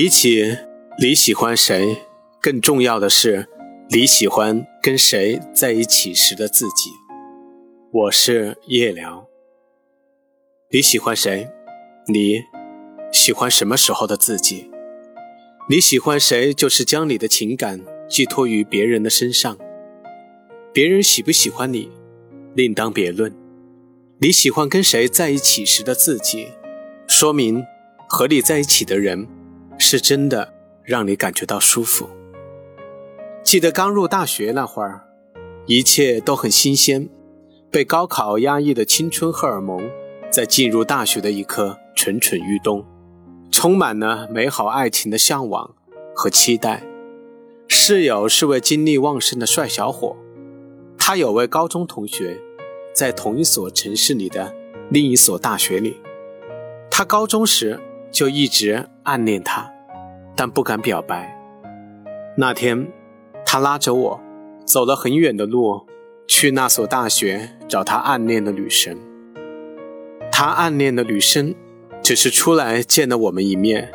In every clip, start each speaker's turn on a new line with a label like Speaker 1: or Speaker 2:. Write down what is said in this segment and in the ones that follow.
Speaker 1: 比起你喜欢谁，更重要的是你喜欢跟谁在一起时的自己。我是夜聊。你喜欢谁？你喜欢什么时候的自己？你喜欢谁，就是将你的情感寄托于别人的身上。别人喜不喜欢你，另当别论。你喜欢跟谁在一起时的自己，说明和你在一起的人是真的让你感觉到舒服。记得刚入大学那会儿，一切都很新鲜，被高考压抑的青春荷尔蒙，在进入大学的一刻蠢蠢欲动，充满了美好爱情的向往和期待。室友是位精力旺盛的帅小伙，他有位高中同学。在同一所城市里的另一所大学里，他高中时就一直暗恋她，但不敢表白。那天，他拉着我走了很远的路，去那所大学找他暗恋的女神。他暗恋的女生只是出来见了我们一面，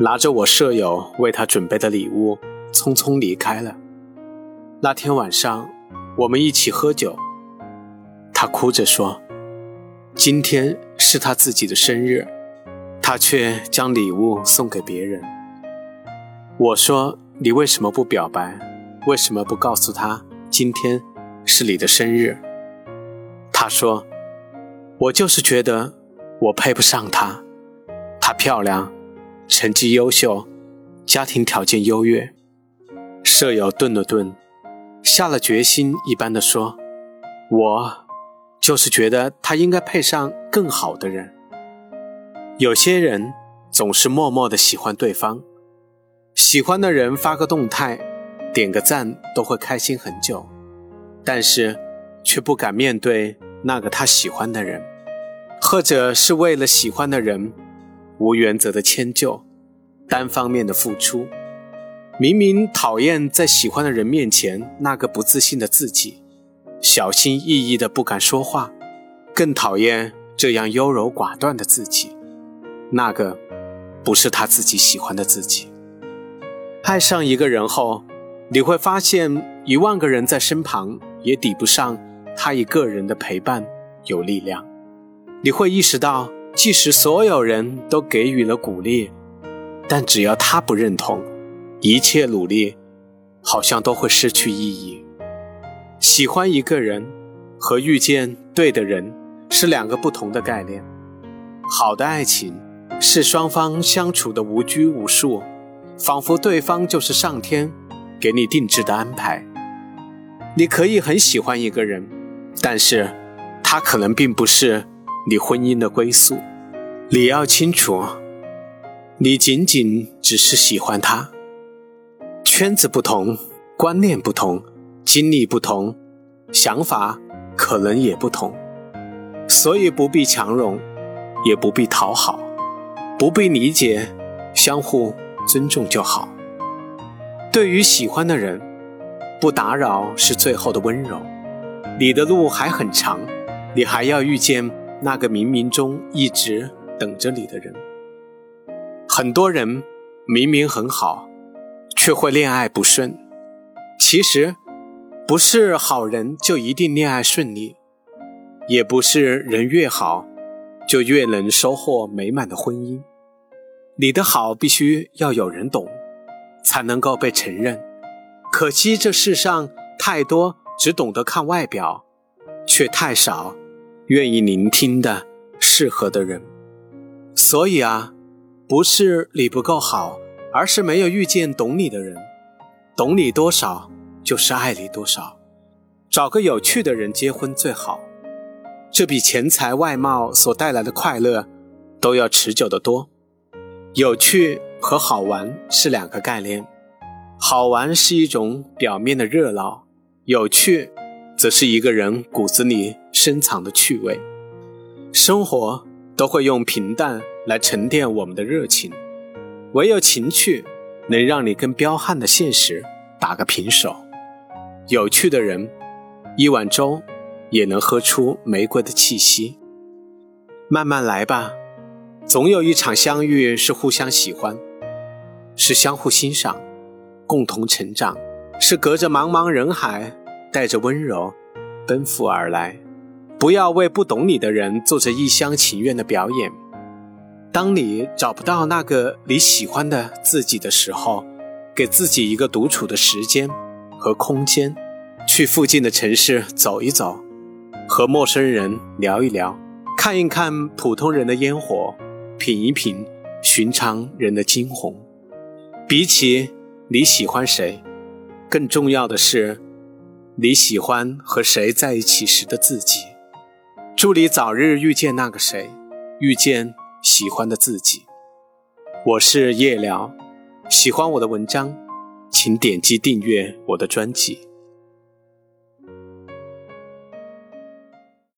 Speaker 1: 拿着我舍友为他准备的礼物，匆匆离开了。那天晚上，我们一起喝酒。他哭着说：“今天是他自己的生日，他却将礼物送给别人。”我说：“你为什么不表白？为什么不告诉他今天是你的生日？”他说：“我就是觉得我配不上她，她漂亮，成绩优秀，家庭条件优越。”舍友顿了顿，下了决心一般的说：“我。”就是觉得他应该配上更好的人。有些人总是默默的喜欢对方，喜欢的人发个动态，点个赞都会开心很久，但是却不敢面对那个他喜欢的人，或者是为了喜欢的人无原则的迁就，单方面的付出。明明讨厌在喜欢的人面前那个不自信的自己。小心翼翼的不敢说话，更讨厌这样优柔寡断的自己。那个不是他自己喜欢的自己。爱上一个人后，你会发现一万个人在身旁也抵不上他一个人的陪伴有力量。你会意识到，即使所有人都给予了鼓励，但只要他不认同，一切努力好像都会失去意义。喜欢一个人和遇见对的人是两个不同的概念。好的爱情是双方相处的无拘无束，仿佛对方就是上天给你定制的安排。你可以很喜欢一个人，但是他可能并不是你婚姻的归宿。你要清楚，你仅仅只是喜欢他，圈子不同，观念不同。经历不同，想法可能也不同，所以不必强融，也不必讨好，不必理解，相互尊重就好。对于喜欢的人，不打扰是最后的温柔。你的路还很长，你还要遇见那个冥冥中一直等着你的人。很多人明明很好，却会恋爱不顺，其实。不是好人就一定恋爱顺利，也不是人越好就越能收获美满的婚姻。你的好必须要有人懂，才能够被承认。可惜这世上太多只懂得看外表，却太少愿意聆听的适合的人。所以啊，不是你不够好，而是没有遇见懂你的人。懂你多少？就是爱你多少，找个有趣的人结婚最好，这比钱财外貌所带来的快乐都要持久的多。有趣和好玩是两个概念，好玩是一种表面的热闹，有趣则是一个人骨子里深藏的趣味。生活都会用平淡来沉淀我们的热情，唯有情趣能让你跟彪悍的现实打个平手。有趣的人，一碗粥也能喝出玫瑰的气息。慢慢来吧，总有一场相遇是互相喜欢。是相互欣赏，共同成长，是隔着茫茫人海，带着温柔奔赴而来。不要为不懂你的人做着一厢情愿的表演。当你找不到那个你喜欢的自己的时候，给自己一个独处的时间和空间，去附近的城市走一走，和陌生人聊一聊，看一看普通人的烟火，品一品寻常人的惊鸿。比起你喜欢谁，更重要的是你喜欢和谁在一起时的自己。祝你早日遇见那个谁，遇见喜欢的自己。我是夜聊，喜欢我的文章，请点击订阅我的专辑。